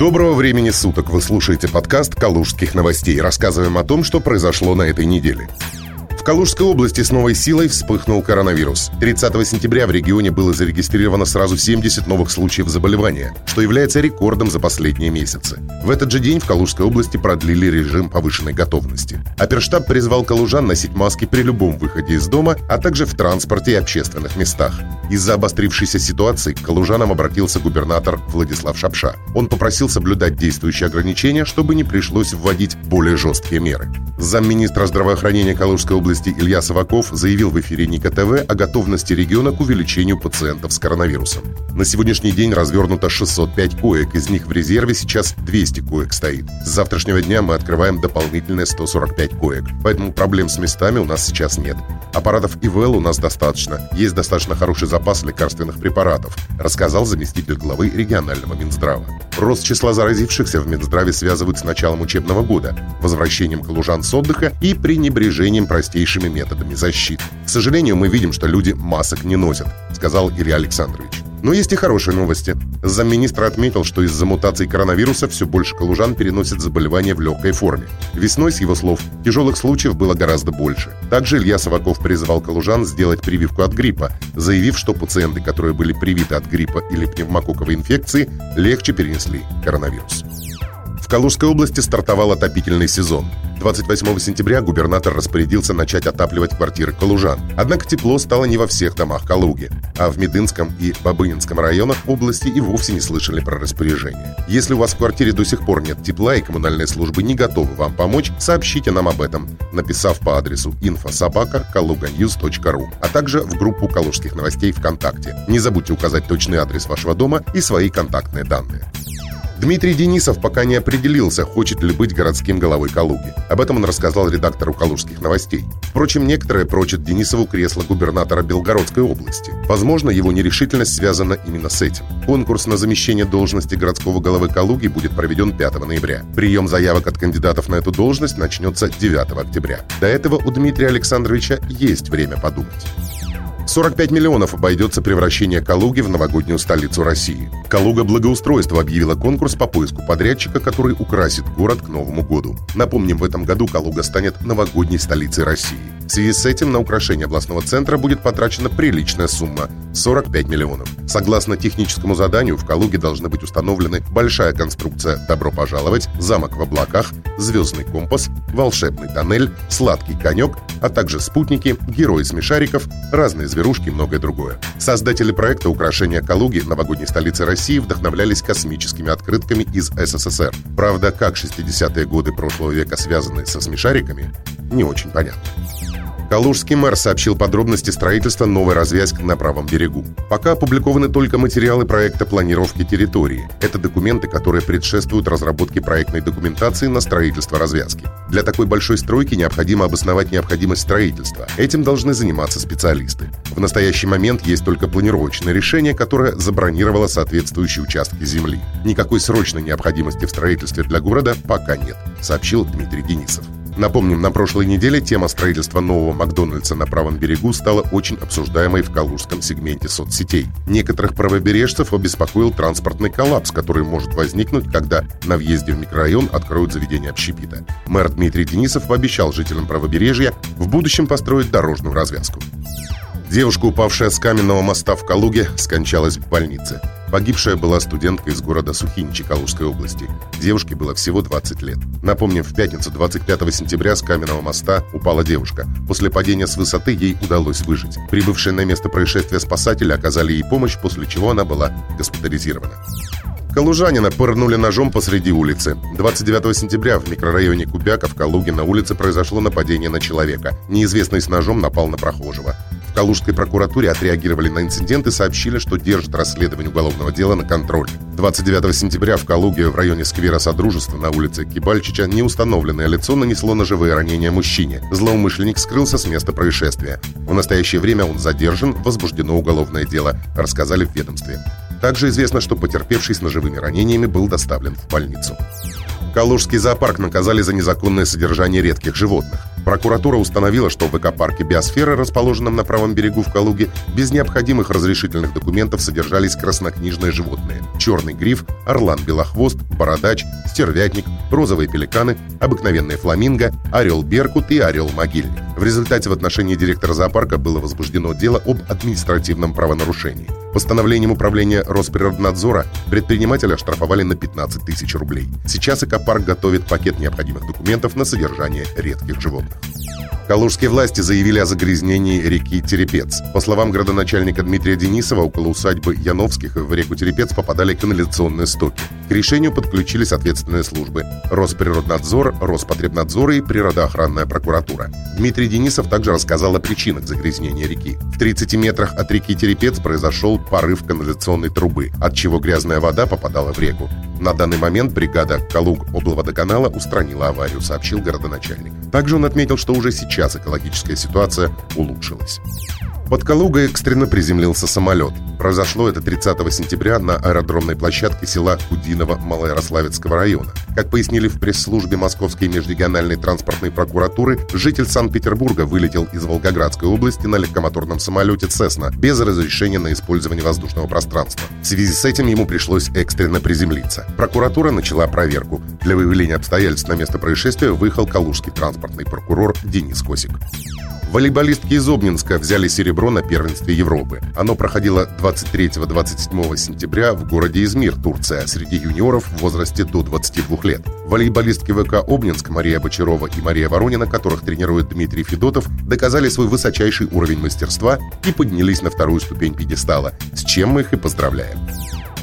Доброго времени суток! Вы слушаете подкаст «Калужских новостей». Рассказываем о том, что произошло на этой неделе. В Калужской области с новой силой вспыхнул коронавирус. 30 сентября в регионе было зарегистрировано сразу 70 новых случаев заболевания, что является рекордом за последние месяцы. В этот же день в Калужской области продлили режим повышенной готовности. Оперштаб призвал калужан носить маски при любом выходе из дома, а также в транспорте и общественных местах. Из-за обострившейся ситуации к калужанам обратился губернатор Владислав Шапша. Он попросил соблюдать действующие ограничения, чтобы не пришлось вводить более жесткие меры. Замминистра здравоохранения Калужской области области Илья Саваков заявил в эфире Ника ТВ о готовности региона к увеличению пациентов с коронавирусом. На сегодняшний день развернуто 605 коек, из них в резерве сейчас 200 коек стоит. С завтрашнего дня мы открываем дополнительные 145 коек, поэтому проблем с местами у нас сейчас нет. Аппаратов ИВЛ у нас достаточно, есть достаточно хороший запас лекарственных препаратов, рассказал заместитель главы регионального Минздрава. Рост числа заразившихся в Минздраве связывают с началом учебного года, возвращением калужан с отдыха и пренебрежением простейшими методами защиты. К сожалению, мы видим, что люди масок не носят, сказал Илья Александрович. Но есть и хорошие новости. Замминистра отметил, что из-за мутаций коронавируса все больше калужан переносят заболевания в легкой форме. Весной, с его слов, тяжелых случаев было гораздо больше. Также Илья Саваков призвал калужан сделать прививку от гриппа, заявив, что пациенты, которые были привиты от гриппа или пневмококковой инфекции, легче перенесли коронавирус. Калужской области стартовал отопительный сезон. 28 сентября губернатор распорядился начать отапливать квартиры калужан. Однако тепло стало не во всех домах Калуги, а в Медынском и Бабынинском районах области и вовсе не слышали про распоряжение. Если у вас в квартире до сих пор нет тепла и коммунальные службы не готовы вам помочь, сообщите нам об этом, написав по адресу infosobaka.kaluganews.ru, а также в группу Калужских новостей ВКонтакте. Не забудьте указать точный адрес вашего дома и свои контактные данные. Дмитрий Денисов пока не определился, хочет ли быть городским головой Калуги. Об этом он рассказал редактору «Калужских новостей». Впрочем, некоторые прочат Денисову кресло губернатора Белгородской области. Возможно, его нерешительность связана именно с этим. Конкурс на замещение должности городского головы Калуги будет проведен 5 ноября. Прием заявок от кандидатов на эту должность начнется 9 октября. До этого у Дмитрия Александровича есть время подумать. 45 миллионов обойдется превращение Калуги в новогоднюю столицу России. Калуга Благоустройство объявила конкурс по поиску подрядчика, который украсит город к Новому году. Напомним, в этом году Калуга станет новогодней столицей России. В связи с этим на украшение областного центра будет потрачена приличная сумма – 45 миллионов. Согласно техническому заданию, в Калуге должны быть установлены большая конструкция «Добро пожаловать», «Замок в облаках», «Звездный компас», «Волшебный тоннель», «Сладкий конек», а также спутники, герои смешариков, разные зверушки и многое другое. Создатели проекта украшения Калуги, новогодней столицы России, вдохновлялись космическими открытками из СССР. Правда, как 60-е годы прошлого века связаны со смешариками, не очень понятно. Калужский мэр сообщил подробности строительства новой развязки на правом берегу. Пока опубликованы только материалы проекта планировки территории. Это документы, которые предшествуют разработке проектной документации на строительство развязки. Для такой большой стройки необходимо обосновать необходимость строительства. Этим должны заниматься специалисты. В настоящий момент есть только планировочное решение, которое забронировало соответствующие участки земли. Никакой срочной необходимости в строительстве для города пока нет, сообщил Дмитрий Денисов. Напомним, на прошлой неделе тема строительства нового Макдональдса на правом берегу стала очень обсуждаемой в калужском сегменте соцсетей. Некоторых правобережцев обеспокоил транспортный коллапс, который может возникнуть, когда на въезде в микрорайон откроют заведение общепита. Мэр Дмитрий Денисов пообещал жителям правобережья в будущем построить дорожную развязку. Девушка, упавшая с каменного моста в Калуге, скончалась в больнице. Погибшая была студентка из города Сухиничи Калужской области. Девушке было всего 20 лет. Напомним, в пятницу 25 сентября с каменного моста упала девушка. После падения с высоты ей удалось выжить. Прибывшие на место происшествия спасатели оказали ей помощь, после чего она была госпитализирована. Калужанина пырнули ножом посреди улицы. 29 сентября в микрорайоне Кубяка в Калуге на улице произошло нападение на человека. Неизвестный с ножом напал на прохожего. В Калужской прокуратуре отреагировали на инцидент и сообщили, что держат расследование уголовного дела на контроле. 29 сентября в Калуге в районе сквера Содружества на улице Кибальчича неустановленное лицо нанесло ножевые ранения мужчине. Злоумышленник скрылся с места происшествия. В настоящее время он задержан, возбуждено уголовное дело, рассказали в ведомстве. Также известно, что потерпевший с ножевыми ранениями был доставлен в больницу. Калужский зоопарк наказали за незаконное содержание редких животных. Прокуратура установила, что в ВК-парке «Биосфера», расположенном на правом берегу в Калуге, без необходимых разрешительных документов содержались краснокнижные животные – черный гриф, орлан-белохвост, бородач, стервятник, розовые пеликаны, обыкновенные фламинго, орел-беркут и орел-могильник. В результате в отношении директора зоопарка было возбуждено дело об административном правонарушении. Постановлением управления Росприроднадзора предпринимателя штрафовали на 15 тысяч рублей. Сейчас экопарк готовит пакет необходимых документов на содержание редких животных. Калужские власти заявили о загрязнении реки Терепец. По словам градоначальника Дмитрия Денисова, около усадьбы Яновских в реку Терепец попадали канализационные стоки. К решению подключились ответственные службы – Росприроднадзор, Роспотребнадзор и Природоохранная прокуратура. Дмитрий Денисов также рассказал о причинах загрязнения реки. В 30 метрах от реки Терепец произошел порыв канализационной трубы, от чего грязная вода попадала в реку. На данный момент бригада Калуг облводоканала устранила аварию, сообщил городоначальник. Также он отметил, что уже сейчас экологическая ситуация улучшилась. Под Калугой экстренно приземлился самолет. Произошло это 30 сентября на аэродромной площадке села Кудиново Малоярославецкого района. Как пояснили в пресс-службе Московской межрегиональной транспортной прокуратуры, житель Санкт-Петербурга вылетел из Волгоградской области на легкомоторном самолете «Цесна» без разрешения на использование воздушного пространства. В связи с этим ему пришлось экстренно приземлиться. Прокуратура начала проверку. Для выявления обстоятельств на место происшествия выехал калужский транспортный прокурор Денис Косик. Волейболистки из Обнинска взяли серебро на первенстве Европы. Оно проходило 23-27 сентября в городе Измир, Турция, среди юниоров в возрасте до 22 лет. Волейболистки ВК Обнинск Мария Бочарова и Мария Воронина, которых тренирует Дмитрий Федотов, доказали свой высочайший уровень мастерства и поднялись на вторую ступень пьедестала, с чем мы их и поздравляем.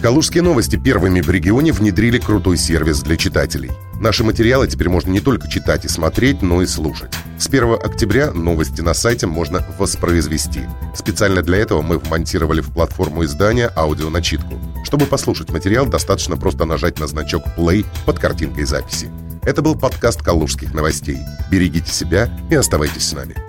Калужские новости первыми в регионе внедрили крутой сервис для читателей. Наши материалы теперь можно не только читать и смотреть, но и слушать. С 1 октября новости на сайте можно воспроизвести. Специально для этого мы вмонтировали в платформу издания аудионачитку. Чтобы послушать материал, достаточно просто нажать на значок «Play» под картинкой записи. Это был подкаст «Калужских новостей». Берегите себя и оставайтесь с нами.